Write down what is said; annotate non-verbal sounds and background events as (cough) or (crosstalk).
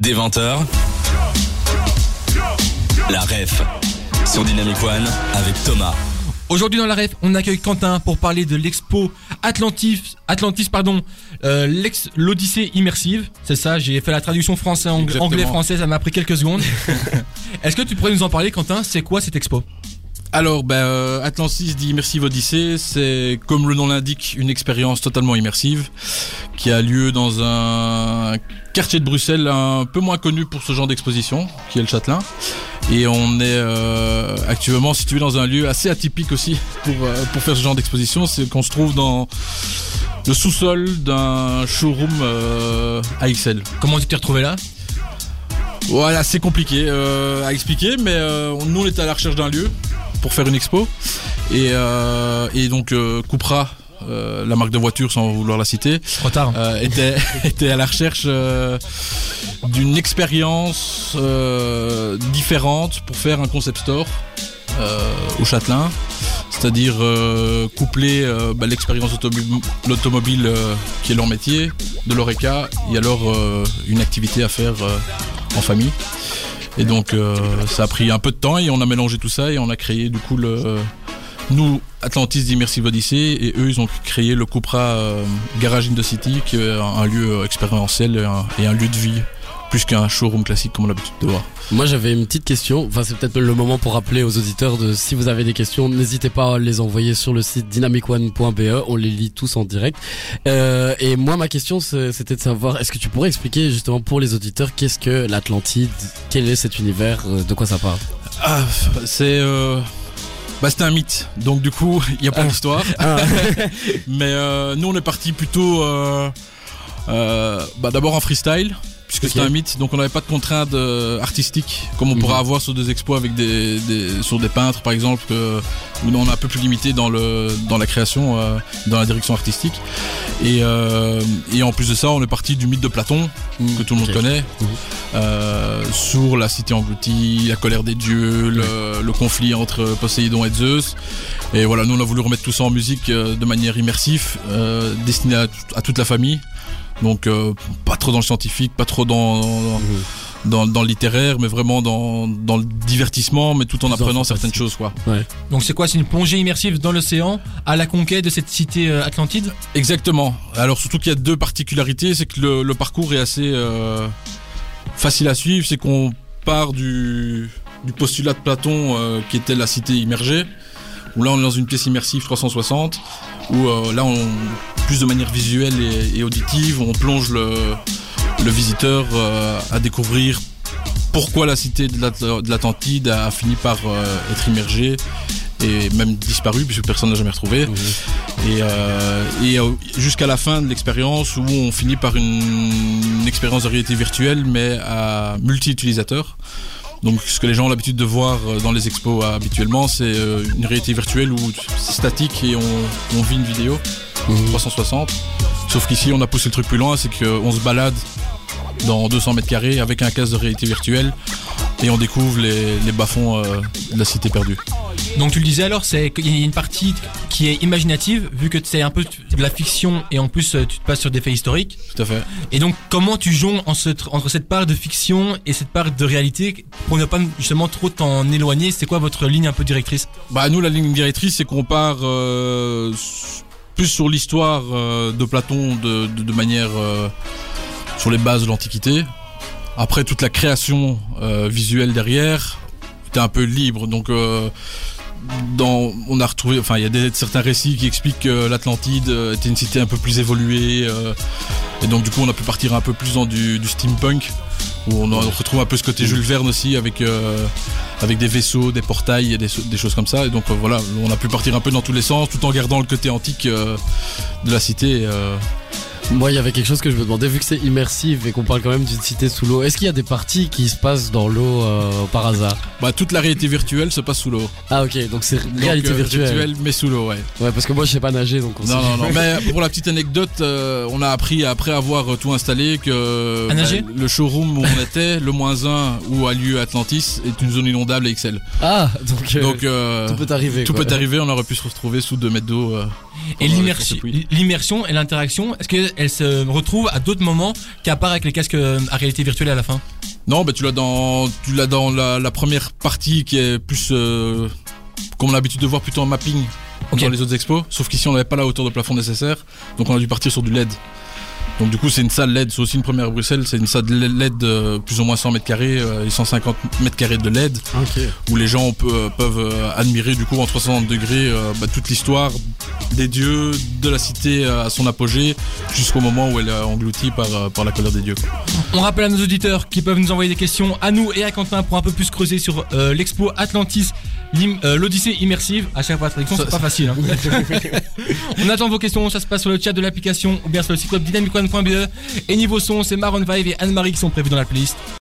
Des 20h, la ref sur Dynamic One avec Thomas. Aujourd'hui dans la ref, on accueille Quentin pour parler de l'expo Atlantis, Atlantis pardon, euh, l'ex l'Odyssée immersive. C'est ça, j'ai fait la traduction français ang- Exactement. anglais français, ça m'a pris quelques secondes. (laughs) Est-ce que tu pourrais nous en parler Quentin? C'est quoi cette expo? Alors, ben, euh, Atlantis dit Immersive Odyssée, c'est comme le nom l'indique, une expérience totalement immersive qui a lieu dans un quartier de Bruxelles un peu moins connu pour ce genre d'exposition, qui est le Châtelain. Et on est euh, actuellement situé dans un lieu assez atypique aussi pour, euh, pour faire ce genre d'exposition, c'est qu'on se trouve dans le sous-sol d'un showroom euh, AXL. Comment tu t'es retrouvé là? Voilà, c'est compliqué euh, à expliquer, mais euh, nous on était à la recherche d'un lieu pour faire une expo et, euh, et donc euh, Cupra, euh, la marque de voiture sans vouloir la citer, Trop tard. euh, était, (laughs) était à la recherche euh, d'une expérience différente pour faire un concept store au Châtelain, c'est-à-dire coupler bah, l'expérience automo- l'automobile euh, qui est leur métier, de l'ORECA, et alors une activité à faire en famille. Et donc euh, ça a pris un peu de temps et on a mélangé tout ça et on a créé du coup le nous Atlantis d'Immersive Odyssey et eux ils ont créé le Cupra euh, Garage in the City qui est un, lieu euh, expérientiel et un lieu de vie plus qu'un showroom classique comme on a l'habitude de voir. Moi j'avais une petite question, enfin c'est peut-être le moment pour rappeler aux auditeurs de si vous avez des questions, n'hésitez pas à les envoyer sur le site dynamicone.be, on les lit tous en direct. Euh, et moi ma question c'était de savoir, est-ce que tu pourrais expliquer justement pour les auditeurs qu'est-ce que l'Atlantide, quel est cet univers, euh, de quoi ça parle? Ah, c'est euh, bah c'était un mythe donc du coup il y a pas Ah. d'histoire Ah. (laughs) mais euh, nous on est parti plutôt euh, bah, d'abord en freestyle puisque c'était un mythe donc on n'avait pas de contraintes euh, artistiques comme on pourrait Mhm. avoir sur des expos avec des, des sur des peintres par exemple que, où on est un peu plus limité dans le dans la création euh, dans la direction artistique et euh, et en plus de ça on est parti du mythe de Platon que tout le monde connaît, Mhm. sur la cité engloutie, la colère des dieux, le, le conflit entre Poséidon et Zeus. Et voilà, nous on a voulu remettre tout ça en musique de manière immersive, destinée à toute la famille. Donc euh, pas trop dans le scientifique, pas trop dans, dans, Mhm. dans, dans le littéraire, mais vraiment dans, dans le divertissement, mais tout en apprenant certaines choses quoi. Donc c'est quoi? C'est une plongée immersive dans l'océan à la conquête de cette cité euh, Atlantide? Exactement. Alors surtout qu'il y a deux particularités, c'est que le, le parcours est assez euh, facile à suivre, c'est qu'on part du, du postulat de Platon euh, qui était la cité immergée, où là on est dans une pièce immersive 360, où euh, là on plus de manière visuelle et, et auditive, on plonge le, le visiteur euh, à découvrir pourquoi la cité de l'At- de l'Atlantide a fini par euh, être immergée et même disparu puisque personne n'a jamais retrouvé et, euh, et euh, jusqu'à la fin de l'expérience où on finit par une, une expérience de réalité virtuelle mais à multi-utilisateurs. Donc ce que les gens ont l'habitude de voir euh, dans les expos euh, habituellement c'est euh, une réalité virtuelle où c'est statique et on, on vit une vidéo Mhm. 360. Sauf qu'ici on a poussé le truc plus loin, c'est qu'on se balade dans 200 mètres carrés avec un casque de réalité virtuelle et on découvre les, les bas-fonds de la cité perdue. Donc tu le disais alors, c'est qu'il y a une partie qui est imaginative, vu que c'est un peu de la fiction et en plus euh, tu te passes sur des faits historiques. Tout à fait. Et donc comment tu jongles en ce- entre cette part de fiction et cette part de réalité pour ne pas justement trop t'en éloigner? C'est quoi votre ligne un peu directrice? Bah nous la ligne directrice c'est qu'on part euh, plus sur l'histoire euh, de Platon de, de, de manière euh, sur les bases de l'Antiquité. Après toute la création visuelle derrière était un peu libre donc euh, on a retrouvé, enfin il y a certains récits qui expliquent que l'Atlantide euh, était une cité un peu plus évoluée euh, et donc du coup on a pu partir un peu plus dans du, steampunk où on, retrouve un peu ce côté Jules Verne aussi avec euh, des vaisseaux, des portails et des, choses comme ça et donc voilà on a pu partir un peu dans tous les sens tout en gardant le côté antique de la cité. Moi il y avait quelque chose que je me demandais, vu que c'est immersif et qu'on parle quand même d'une cité sous l'eau, est-ce qu'il y a des parties qui se passent dans l'eau euh, par hasard? Bah toute la réalité virtuelle se passe sous l'eau. Ah ok, donc c'est réalité euh, virtuelle. mais sous l'eau ouais. Ouais parce que moi je sais pas nager donc on Non, sait- non, non. Mais (laughs) pour la petite anecdote, euh, on a appris après avoir tout installé que À nager bah, le showroom où on (laughs) était, le moins 1 où a lieu Atlantis, est une zone inondable à Excel. Ah donc, euh, Donc euh, tout peut arriver. tout quoi. peut arriver, on aurait pu se retrouver sous 2 mètres d'eau. euh. Et l'immersion et l'interaction, est-ce qu'elle se retrouve à d'autres moments qu'à part avec les casques euh, à réalité virtuelle à la fin Non, bah tu l'as dans, tu l'as dans la, la première partie qui est plus, euh, comme on a l'habitude de voir plutôt en mapping dans les autres expos. Sauf qu'ici on n'avait pas la hauteur de plafond nécessaire, donc on a dû partir sur du LED. Donc du coup c'est une salle LED, c'est aussi une première à Bruxelles, c'est une salle LED euh, plus ou moins 100 mètres carrés euh, et 150 mètres carrés de LED où les gens peut- peuvent euh, admirer du coup en 360 degrés euh, bah, toute l'histoire des dieux, de la cité euh, à son apogée, jusqu'au moment où elle est engloutie par, euh, par la colère des dieux. quoi. On rappelle à nos auditeurs qui peuvent nous envoyer des questions à nous et à Quentin pour un peu plus creuser sur euh, l'expo Atlantis, euh, l'Odyssée immersive. À chaque fois, traduction, c'est pas facile. hein. (laughs) On attend vos questions, ça se passe sur le chat de l'application ou bien sur le site web Et niveau son, c'est Maroon 5 et Anne-Marie qui sont prévus dans la playlist.